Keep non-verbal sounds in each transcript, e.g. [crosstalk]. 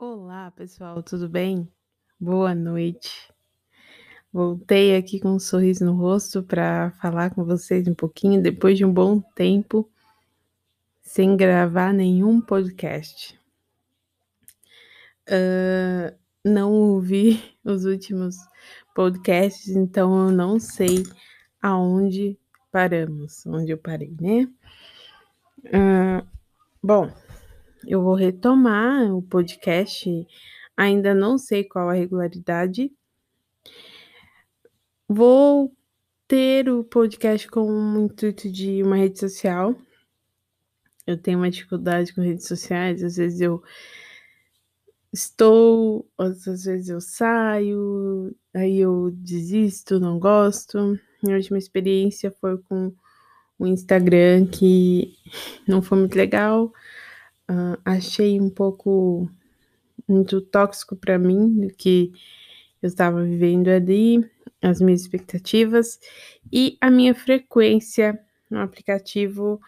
Olá, pessoal, tudo bem? Boa noite. Voltei aqui com um sorriso no rosto para falar com vocês um pouquinho depois de um bom tempo sem gravar nenhum podcast. Uh, não ouvi [laughs] os últimos podcasts, então eu não sei aonde paramos, onde eu parei, né? Uh, bom, eu vou retomar o podcast, ainda não sei qual a regularidade. Vou ter o podcast com o intuito de uma rede social. Eu tenho uma dificuldade com redes sociais, às vezes eu estou, às vezes eu saio, aí eu desisto, não gosto. Minha última experiência foi com o Instagram, que não foi muito legal. Uh, achei um pouco muito tóxico para mim, do que eu estava vivendo ali, as minhas expectativas e a minha frequência no aplicativo,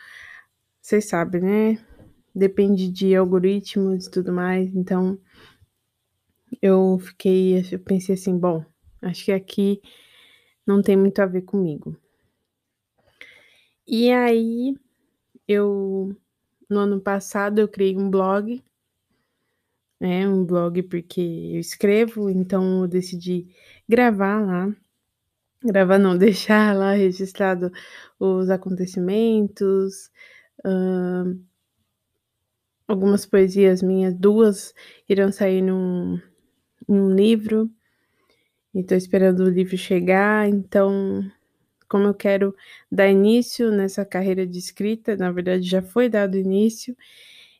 vocês sabem, né? Depende de algoritmos e tudo mais, então eu fiquei, eu pensei assim, bom, acho que aqui não tem muito a ver comigo. E aí eu no ano passado eu criei um blog, né, um blog porque eu escrevo, então eu decidi gravar lá. Gravar não, [laughs] deixar lá registrado os acontecimentos, algumas poesias minhas, duas irão sair num, num livro. E tô esperando o livro chegar, então como eu quero dar início nessa carreira de escrita, na verdade já foi dado início,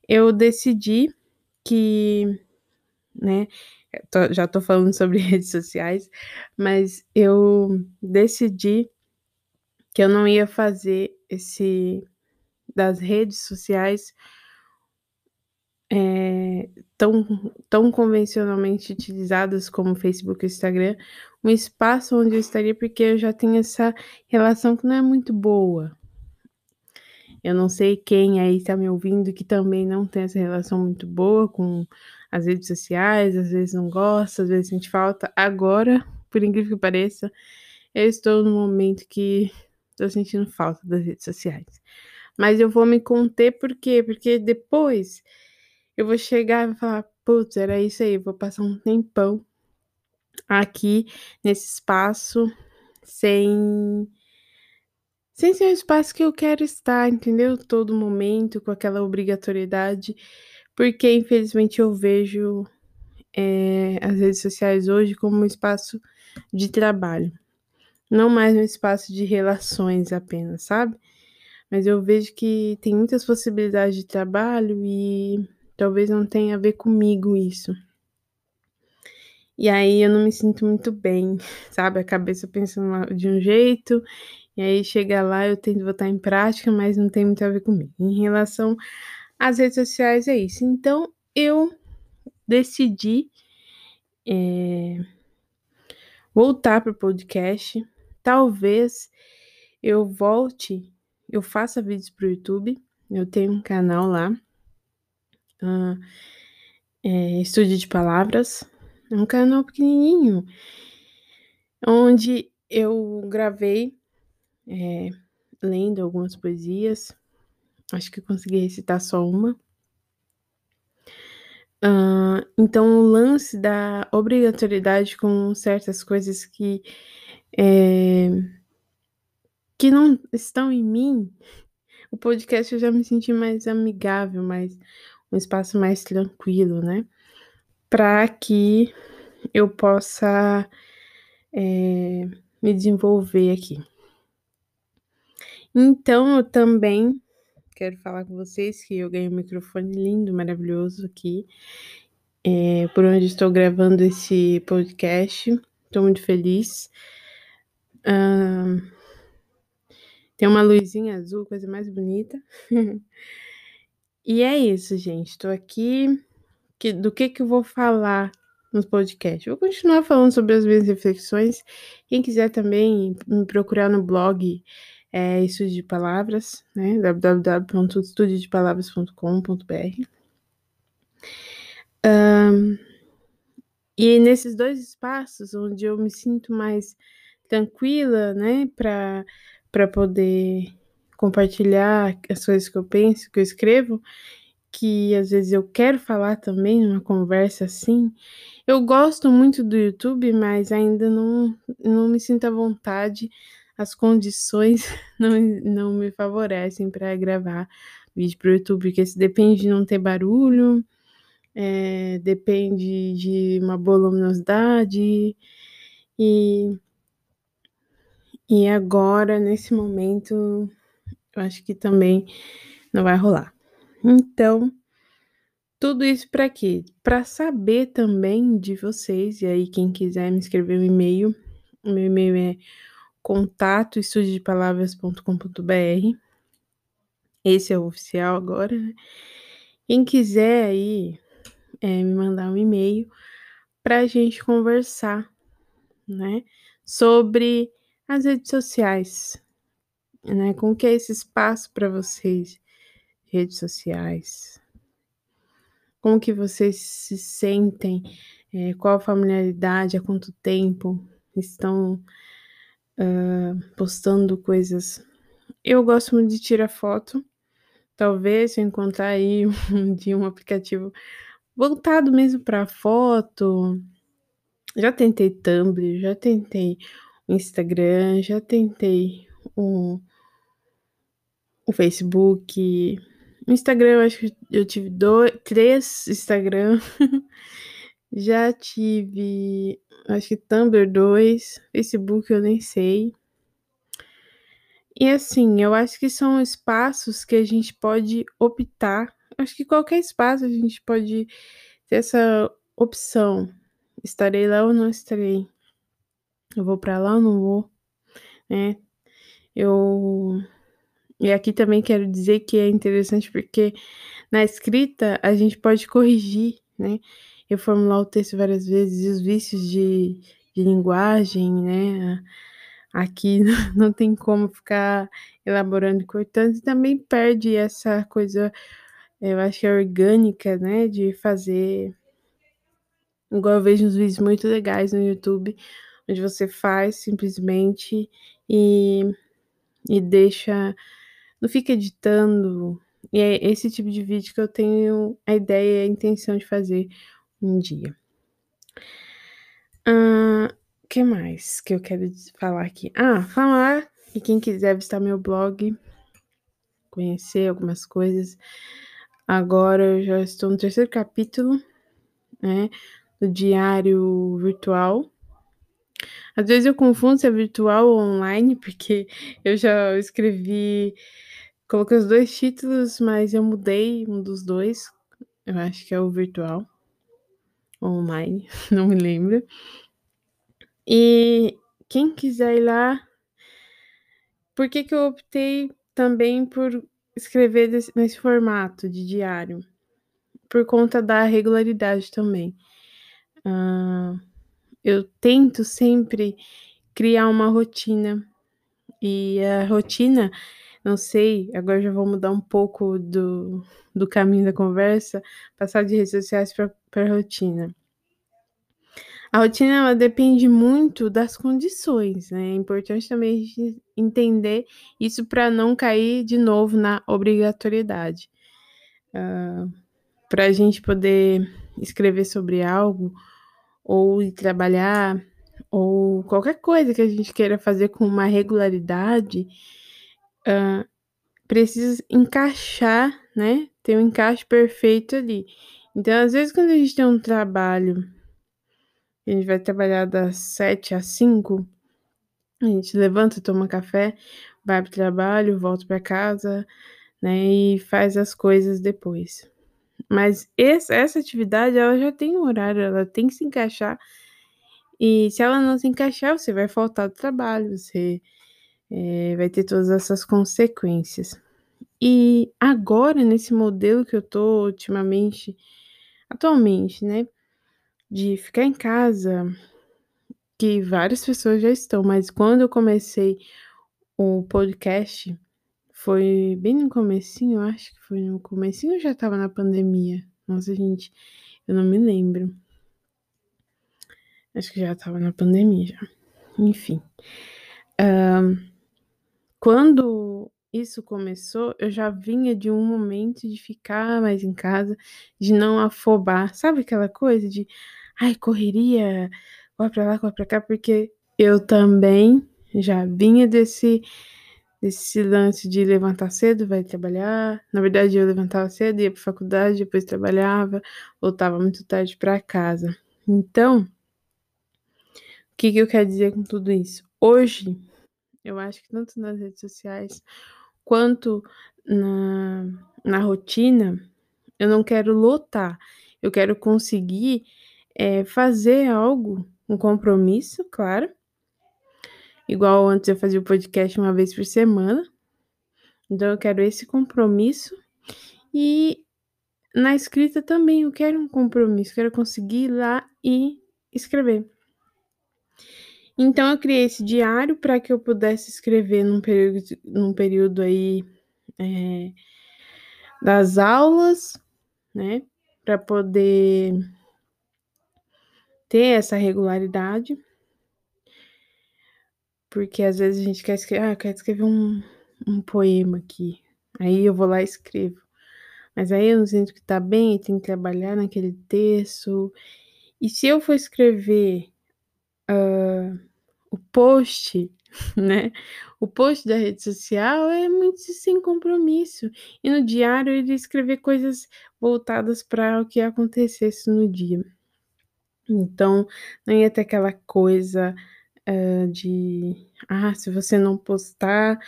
eu decidi que, né, tô, já tô falando sobre [laughs] redes sociais, mas eu decidi que eu não ia fazer esse das redes sociais é, tão, tão convencionalmente utilizadas como Facebook e Instagram, um espaço onde eu estaria, porque eu já tenho essa relação que não é muito boa. Eu não sei quem aí está me ouvindo que também não tem essa relação muito boa com as redes sociais, às vezes não gosta, às vezes sente falta. Agora, por incrível que pareça, eu estou no momento que estou sentindo falta das redes sociais. Mas eu vou me conter por quê? Porque depois eu vou chegar e falar, putz, era isso aí, vou passar um tempão aqui nesse espaço sem sem ser o espaço que eu quero estar, entendeu? Todo momento com aquela obrigatoriedade, porque infelizmente eu vejo é, as redes sociais hoje como um espaço de trabalho, não mais um espaço de relações apenas, sabe? Mas eu vejo que tem muitas possibilidades de trabalho e Talvez não tenha a ver comigo isso. E aí eu não me sinto muito bem, [laughs] sabe? A cabeça pensando de um jeito, e aí chega lá eu tento botar em prática, mas não tem muito a ver comigo. Em relação às redes sociais, é isso. Então eu decidi é, voltar para o podcast. Talvez eu volte, eu faça vídeos para o YouTube. Eu tenho um canal lá uh, é, Estúdio de Palavras. Um canal pequenininho, onde eu gravei é, lendo algumas poesias. Acho que consegui recitar só uma. Uh, então, o lance da obrigatoriedade com certas coisas que é, que não estão em mim, o podcast eu já me senti mais amigável, mais um espaço mais tranquilo, né? Para que eu possa é, me desenvolver aqui. Então, eu também quero falar com vocês que eu ganhei um microfone lindo, maravilhoso aqui, é, por onde estou gravando esse podcast. Estou muito feliz. Tem uma luzinha azul, coisa mais bonita. [laughs] E é isso, gente. Estou aqui. Que, do que, que eu vou falar nos podcasts? Vou continuar falando sobre as minhas reflexões. Quem quiser também me procurar no blog é Estúdio de Palavras, né? www.estudiodepalavras.com.br. Hã, e nesses 2 espaços onde eu me sinto mais tranquila, né, pra poder compartilhar as coisas que eu penso, que eu escrevo, que às vezes eu quero falar também numa conversa assim. Eu gosto muito do YouTube, mas ainda não não me sinto à vontade, as condições [laughs] não não me favorecem pra gravar vídeo para o YouTube, porque se depende de não ter barulho, eh, depende de uma boa luminosidade, e e agora nesse momento, eu acho que também não vai rolar. Então, tudo isso pra quê? Pra saber também de vocês, e aí quem quiser me escrever um e-mail, o meu e-mail é contato@estudiodepalavras.com.br. Esse é o oficial agora, né. Quem quiser aí, eh, me mandar um e-mail pra gente conversar, né, sobre as redes sociais, né, como que é esse espaço pra vocês, redes sociais. Como que vocês se sentem, eh, qual a familiaridade, há quanto tempo estão, hã, postando coisas. Eu gosto muito de tirar foto, talvez eu encontrar aí [laughs] um um aplicativo voltado mesmo pra foto. Já tentei Tumblr, já tentei Instagram, já tentei o o Facebook. O Instagram eu acho que eu tive do 3 Instagram. [laughs] Já tive, acho que Tumblr 2, Facebook eu nem sei. E assim, eu acho que são espaços que a gente pode optar, acho que qualquer espaço a gente pode ter essa opção, estarei lá ou não estarei. Eu vou pra lá ou não vou, né. Eu e aqui também quero dizer que é interessante, porque na escrita a gente pode corrigir, né, reformular o texto várias vezes e os vícios de de linguagem, né, aqui [laughs] não tem como ficar elaborando e cortando e também perde essa coisa, eu acho que é orgânica, né, de fazer igual eu vejo uns vídeos muito legais no YouTube, onde você faz simplesmente e e deixa não fica editando, e é esse tipo de vídeo que eu tenho a ideia e a intenção de fazer um dia. Hã, que mais que eu quero falar aqui? Ah, falar que quem quiser visitar meu blog, conhecer algumas coisas, agora eu já estou no 3º capítulo, né, do diário virtual. Às vezes eu confundo se é virtual ou online, [laughs] porque eu já escrevi coloquei os 2 títulos, mas eu mudei um dos 2, eu acho que é o virtual. Online, [laughs] não me lembro. E quem quiser ir lá Por que que eu optei também por escrever desse nesse formato de diário? Por conta da regularidade também. Hã, eu tento sempre criar uma rotina, e a rotina, não sei, agora já vou mudar um pouco do do caminho da conversa, passar de redes sociais pra rotina. A rotina ela depende muito das condições, né, é importante também a entender isso pra não cair de novo na obrigatoriedade. Hã, pra gente poder escrever sobre algo, ou trabalhar, ou qualquer coisa que a gente queira fazer com uma regularidade, hã, precisa encaixar, né, ter um encaixe perfeito ali. Então às vezes quando a gente tem um trabalho, a gente vai trabalhar das 7 às 5, a gente levanta, toma café, vai para o trabalho, volta pra casa, né, e faz as coisas depois. Mas esse essa atividade ela já tem um horário, ela tem que se encaixar, e se ela não se encaixar você vai faltar do trabalho, você, eh, vai ter todas essas consequências. E agora nesse modelo que eu tô ultimamente atualmente, né, de ficar em casa, que várias pessoas já estão, mas quando eu comecei o podcast, foi bem no comecinho, acho que foi no comecinho já estava na pandemia? Nossa gente, Eu não me lembro. Acho que já estava na pandemia já. Enfim. Quando isso começou, eu já vinha de um momento de ficar mais em casa, de não afobar. Sabe aquela coisa de, ai, correria, corre pra lá, corre pra cá, porque eu também já vinha desse esse lance de levantar cedo, vai trabalhar. Na verdade, eu levantava cedo, ia para faculdade, depois trabalhava, voltava muito tarde para casa. Então, o que, que eu quero dizer com tudo isso? Hoje, eu acho que tanto nas redes sociais quanto na, na rotina, eu não quero lotar, eu quero conseguir é, fazer algo, um compromisso, claro, Igual antes eu fazia o podcast uma vez por semana. Então eu quero esse compromisso. E na escrita também eu quero um compromisso, quero conseguir ir lá e escrever. Então eu criei esse diário para que eu pudesse escrever num período, num período aí é, das aulas, né? Para poder ter essa regularidade. Porque às vezes a gente quer escrever, ah, eu quero escrever um, um poema aqui. Aí eu vou lá e escrevo. Mas aí eu não sinto que tá bem, tem que trabalhar naquele texto. E se eu for escrever uh, o post, [laughs] né? O post da rede social é muito sem compromisso. E no diário ele escrever coisas voltadas para o que acontecesse no dia. Então, não ia ter aquela coisa uh, de ah, se você não postar,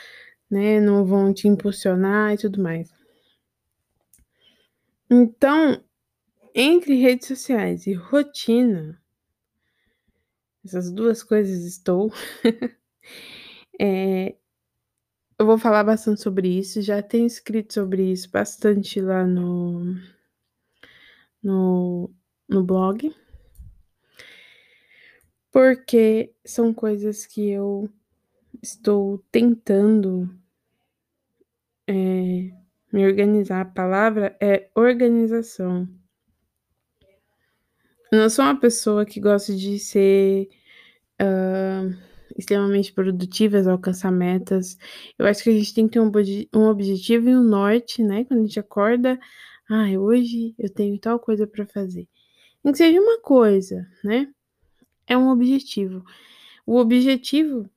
né, não vão te impulsionar e tudo mais. Então, entre redes sociais e rotina, essas duas coisas estou. [laughs] é, eu vou falar bastante sobre isso, já tenho escrito sobre isso bastante lá no, no, no blog porque são coisas que eu estou tentando é, me organizar. A palavra é organização. Eu não sou uma pessoa que gosta de ser uh, extremamente produtiva, alcançar metas. Eu acho que a gente tem que ter um, um objetivo e um norte, né? Quando a gente acorda, ah, hoje eu tenho tal coisa para fazer. Nem que seja uma coisa, né? é um objetivo. O objetivo,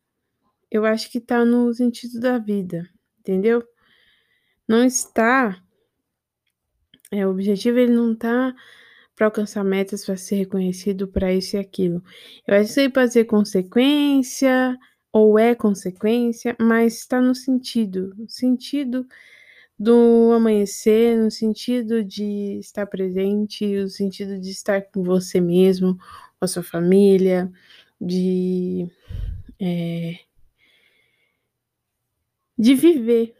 eu acho que está no sentido da vida, entendeu? Não está. É, o objetivo ele não está para alcançar metas, para ser reconhecido para isso e aquilo. Eu acho que isso pode ser consequência ou é consequência, mas está no sentido, sentido do amanhecer, no sentido de estar presente, no sentido de estar com você mesmo, com a sua família, de, é, de viver,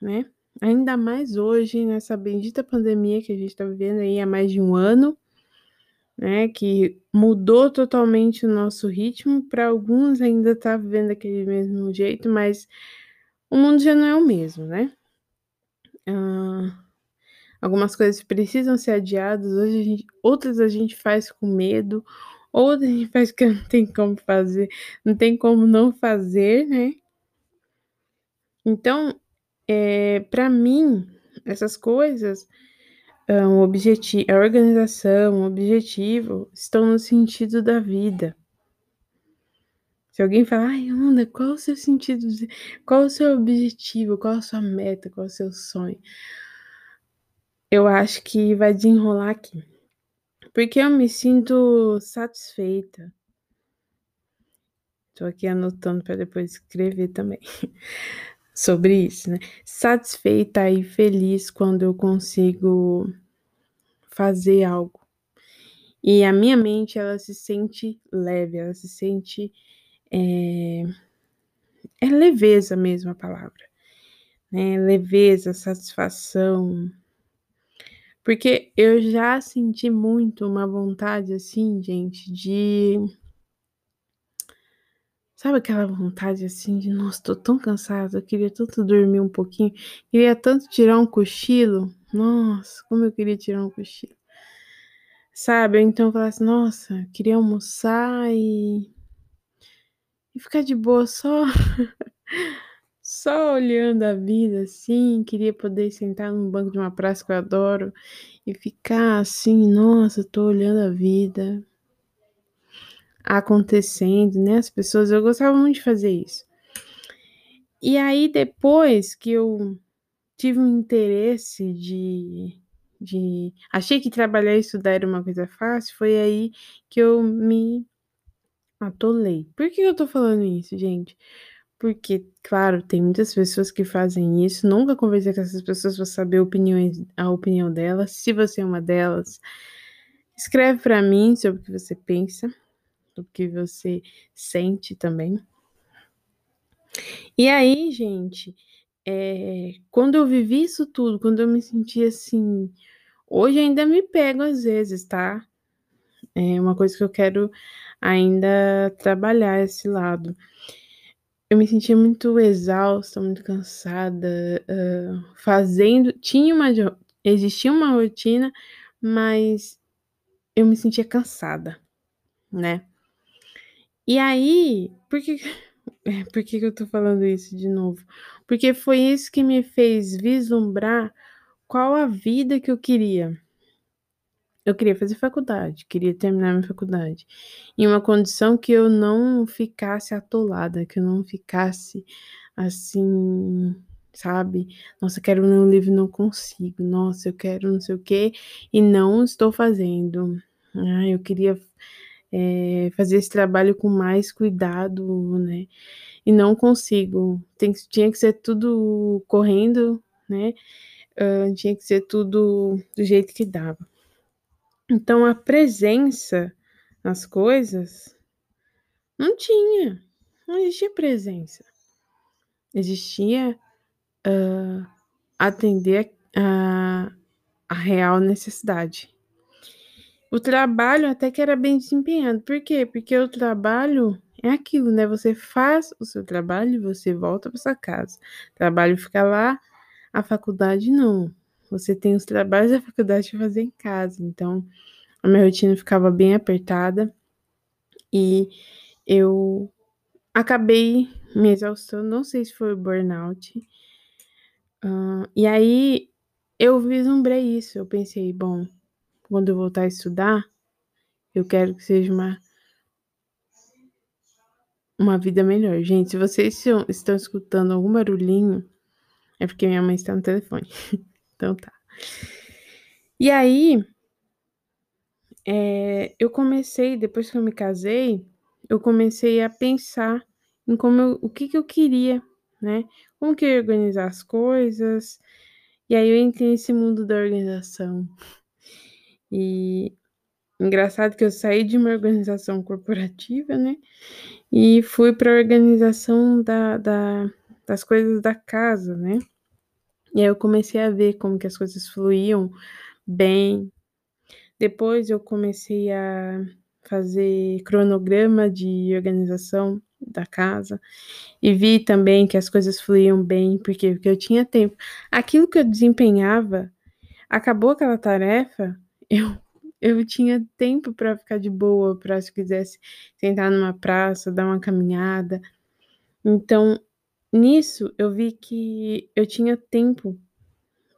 né? Ainda mais hoje, nessa bendita pandemia que a gente está vivendo aí há mais de um ano, né? Que mudou totalmente o nosso ritmo. Para alguns ainda está vivendo daquele mesmo jeito, mas o mundo já não é o mesmo, né? Ah, algumas coisas precisam ser adiadas, hoje a gente, outras a gente faz com medo, ou a gente faz que não tem como fazer, não tem como não fazer, né? Então, é, para mim, essas coisas, ah, um objetivo, a organização, o objetivo, estão no sentido da vida. Se alguém falar, ai, Ana, qual o seu sentido, qual o seu objetivo, qual a sua meta, qual o seu sonho? Eu acho que vai desenrolar aqui. Porque eu me sinto satisfeita. Tô aqui anotando para depois escrever também [laughs] sobre isso, né? Satisfeita e feliz quando eu consigo fazer algo. E a minha mente, ela se sente leve, ela se sente. É, é leveza mesmo a palavra. Né? Leveza, satisfação, porque eu já senti muito uma vontade assim, gente, de. Sabe aquela vontade assim de, nossa, tô tão cansada, eu queria tanto dormir um pouquinho, queria tanto tirar um cochilo. Nossa, como eu queria tirar um cochilo. Sabe, ou então falar assim: "Nossa, queria almoçar e e ficar de boa só [laughs] só olhando a vida, assim, queria poder sentar num banco de uma praça que eu adoro e ficar assim: "Nossa, tô olhando a vida" acontecendo, né, as pessoas eu gostava muito de fazer isso. E aí depois que eu tive um interesse de de achei que trabalhar e estudar era uma coisa fácil, foi aí que eu me atolei. Por que eu tô falando isso, gente? Porque, claro, tem muitas pessoas que fazem isso, nunca conversei com essas pessoas pra saber a opinião delas. Se você é uma delas, escreve pra mim sobre o que você pensa, o que você sente também. E aí, gente, eh, quando eu vivi isso tudo, quando eu me senti assim hoje ainda me pego às vezes, tá. É uma coisa que eu quero ainda trabalhar esse lado. Eu me sentia muito exausta, muito cansada, hã, fazendo tinha uma existia uma rotina, mas eu me sentia cansada, né. E aí, por que eh, [laughs] por que eu tô falando isso de novo? Porque foi isso que me fez vislumbrar qual a vida que eu queria. Eu queria fazer faculdade, queria terminar minha faculdade, em uma condição que eu não ficasse atolada, que eu não ficasse, assim, sabe, "Nossa, quero ler um livro não consigo. Nossa, eu quero não sei o quê e não estou fazendo. Ai, eu queria eh, fazer esse trabalho com mais cuidado, né, e não consigo. Tem tinha que ser tudo correndo, né, hã, tinha que ser tudo do jeito que dava". Então a presença nas coisas não tinha, não existia presença. Existia, hã, atender a a real necessidade. O trabalho até que era bem desempenhado, por quê? Porque o trabalho é aquilo, né, você faz o seu trabalho e você volta pra sua casa. O trabalho fica lá, a faculdade não. Você tem os trabalhos da faculdade pra fazer em casa, então a minha rotina ficava bem apertada e eu acabei me exaustando, não sei se foi o burnout. Hã, e aí eu vislumbrei isso, eu pensei: "Bom, quando eu voltar a estudar, eu quero que seja uma" "uma vida melhor". Gente, se vocês estão escutando algum barulhinho, é porque minha mãe está no telefone. [laughs] Então tá. E aí eh, eu comecei depois que eu me casei, eu comecei a pensar em como eu o que que eu queria, né, como que eu ia organizar as coisas, e aí eu entrei nesse mundo da organização. E engraçado que eu saí de uma organização corporativa, né, e fui pra organização da da das coisas da casa, né. E aí eu comecei a ver como que as coisas fluíam bem. Depois eu comecei a fazer cronograma de organização da casa e vi também que as coisas fluíam bem, por quê? Porque eu tinha tempo. Aquilo que eu desempenhava, acabou aquela tarefa, eu eu tinha tempo pra ficar de boa, pra se quisesse sentar numa praça, dar uma caminhada. Então, nisso eu vi que eu tinha tempo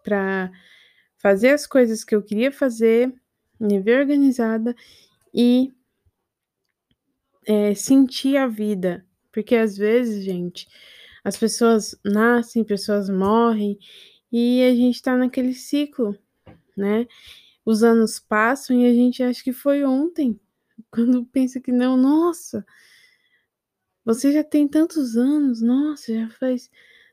pra fazer as coisas que eu queria fazer, me ver organizada e eh, sentir a vida. Porque às vezes, gente, as pessoas nascem, pessoas morrem e a gente tá naquele ciclo, né. Os anos passam e a gente acha que foi ontem, [laughs] quando pensa que não. "Nossa" "você já tem tantos anos, nossa, já faz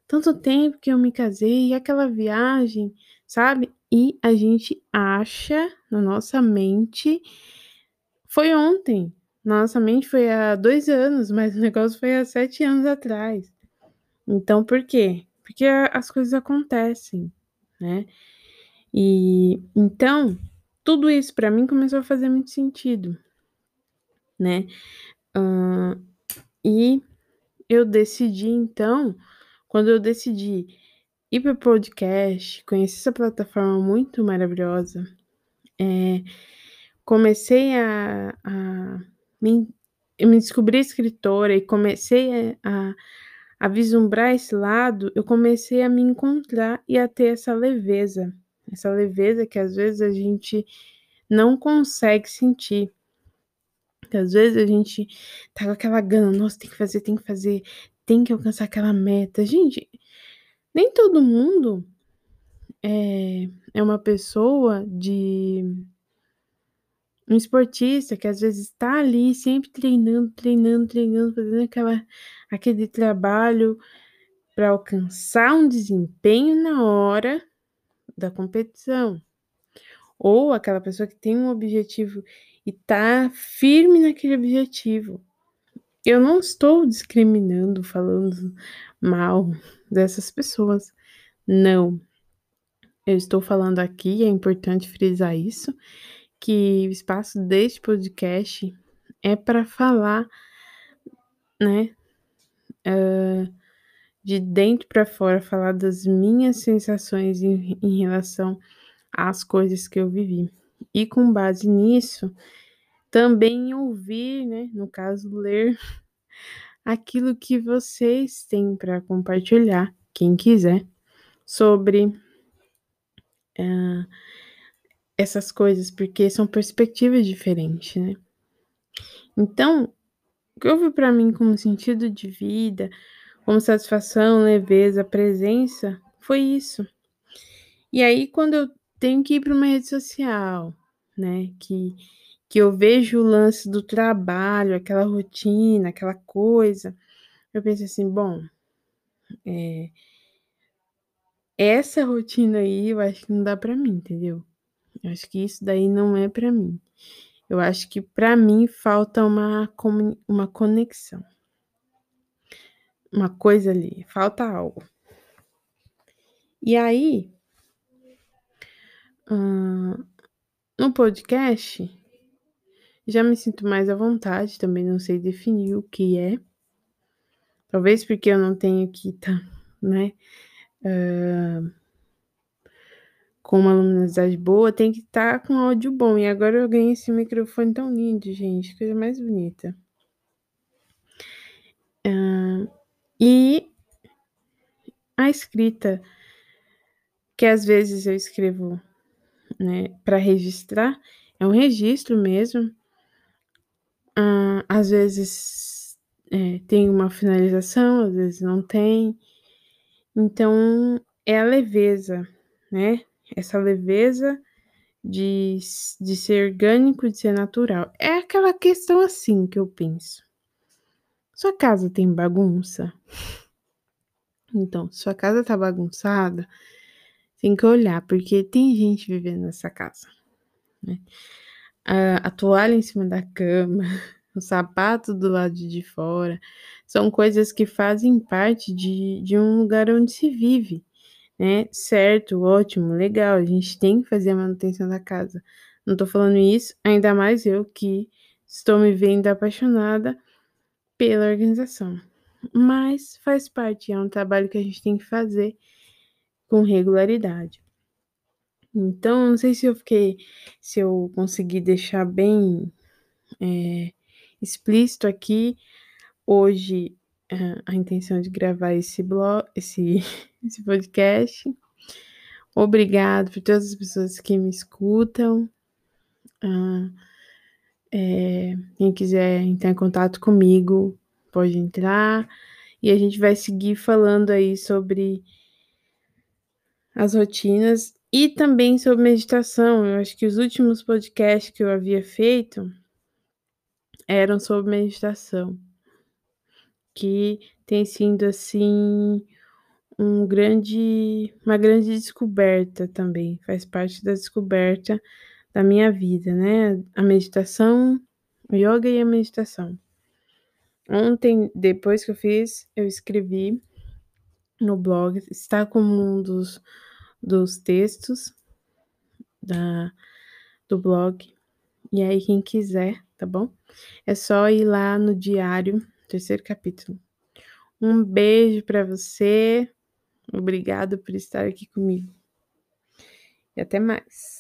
tanto tempo que eu me casei, e aquela viagem", sabe. E a gente acha, na nossa mente, foi ontem, na nossa mente foi há 2 anos, [laughs] mas o negócio foi há 7 anos atrás. Então por quê? Porque as coisas acontecem, né. E, então, tudo isso pra mim começou a fazer muito sentido, né. Hã, e eu decidi então, quando eu decidi ir para podcast, conhecer essa plataforma muito maravilhosa, eh, comecei a, a me, me descobri escritora e comecei a, a vislumbrar esse lado, eu comecei a me encontrar e a ter essa leveza, essa leveza que às vezes a gente não consegue sentir. Que às vezes a gente tá com aquela gana, nossa, tem que fazer, tem que fazer, tem que alcançar aquela meta. Gente, nem todo mundo é, é uma pessoa de um esportista que às vezes está ali sempre treinando, treinando, treinando, fazendo aquela, aquele trabalho para alcançar um desempenho na hora da competição. Ou aquela pessoa que tem um objetivo e tá firme naquele objetivo. Eu não estou discriminando, falando mal dessas pessoas. Não. Eu estou falando aqui, é importante frisar isso, que o espaço deste podcast é para falar, né, uh, de dentro para fora, falar das minhas sensações em, em relação às coisas que eu vivi. E com base nisso, também ouvir, né, no caso, ler [laughs] aquilo que vocês têm para compartilhar, quem quiser, sobre uh, essas coisas, porque são perspectivas diferentes, né? Então, o que houve para mim como sentido de vida, como satisfação, leveza, presença, foi isso. E aí, quando eu tenho que ir para uma rede social, né, que, que eu vejo o lance do trabalho, aquela rotina, aquela coisa, eu penso assim, bom, é, essa rotina aí eu acho que não dá para mim, entendeu? Eu acho que isso daí não é para mim. Eu acho que para mim falta uma, uma conexão. Uma coisa ali, falta algo. E aí, no podcast, já me sinto mais à vontade, também não sei definir o que é. Talvez porque eu não tenho que tá, né? Uh, com uma luminosidade boa, tem que estar tá com áudio bom. E agora eu ganhei esse microfone tão lindo, gente, coisa mais bonita. Uh, e a escrita, que às vezes eu escrevo né, para registrar, é um registro mesmo. Uh, às vezes é, tem uma finalização, às vezes não tem. Então, é a leveza, né? essa leveza de, de ser orgânico, de ser natural. É aquela questão assim que eu penso. Sua casa tem bagunça? Então, sua casa tá bagunçada, tem que olhar, porque tem gente vivendo nessa casa. Né? A, a toalha em cima da cama, [laughs] o sapato do lado de fora, são coisas que fazem parte de, de um lugar onde se vive né? Certo, ótimo, legal, a gente tem que fazer a manutenção da casa. Não tô falando isso, ainda mais eu que estou me vendo apaixonada pela organização. Mas faz parte, é um trabalho que a gente tem que fazer com regularidade. Então, não sei se eu fiquei, se eu consegui deixar bem é, explícito aqui. Hoje a intenção de gravar esse blog, esse, [laughs] esse podcast. Obrigado por todas as pessoas que me escutam. Ah, é, quem quiser entrar em contato comigo, pode entrar. E a gente vai seguir falando aí sobre as rotinas e também sobre meditação. Eu acho que os últimos podcasts que eu havia feito eram sobre meditação que tem sido assim um grande, uma grande descoberta também, faz parte da descoberta da minha vida, né? A meditação, o yoga e a meditação. Ontem, depois que eu fiz, eu escrevi no blog, está como um dos, dos textos da, do blog. E aí, quem quiser, tá bom? É só ir lá no diário terceiro capítulo. Um beijo para você. Obrigado por estar aqui comigo. E até mais.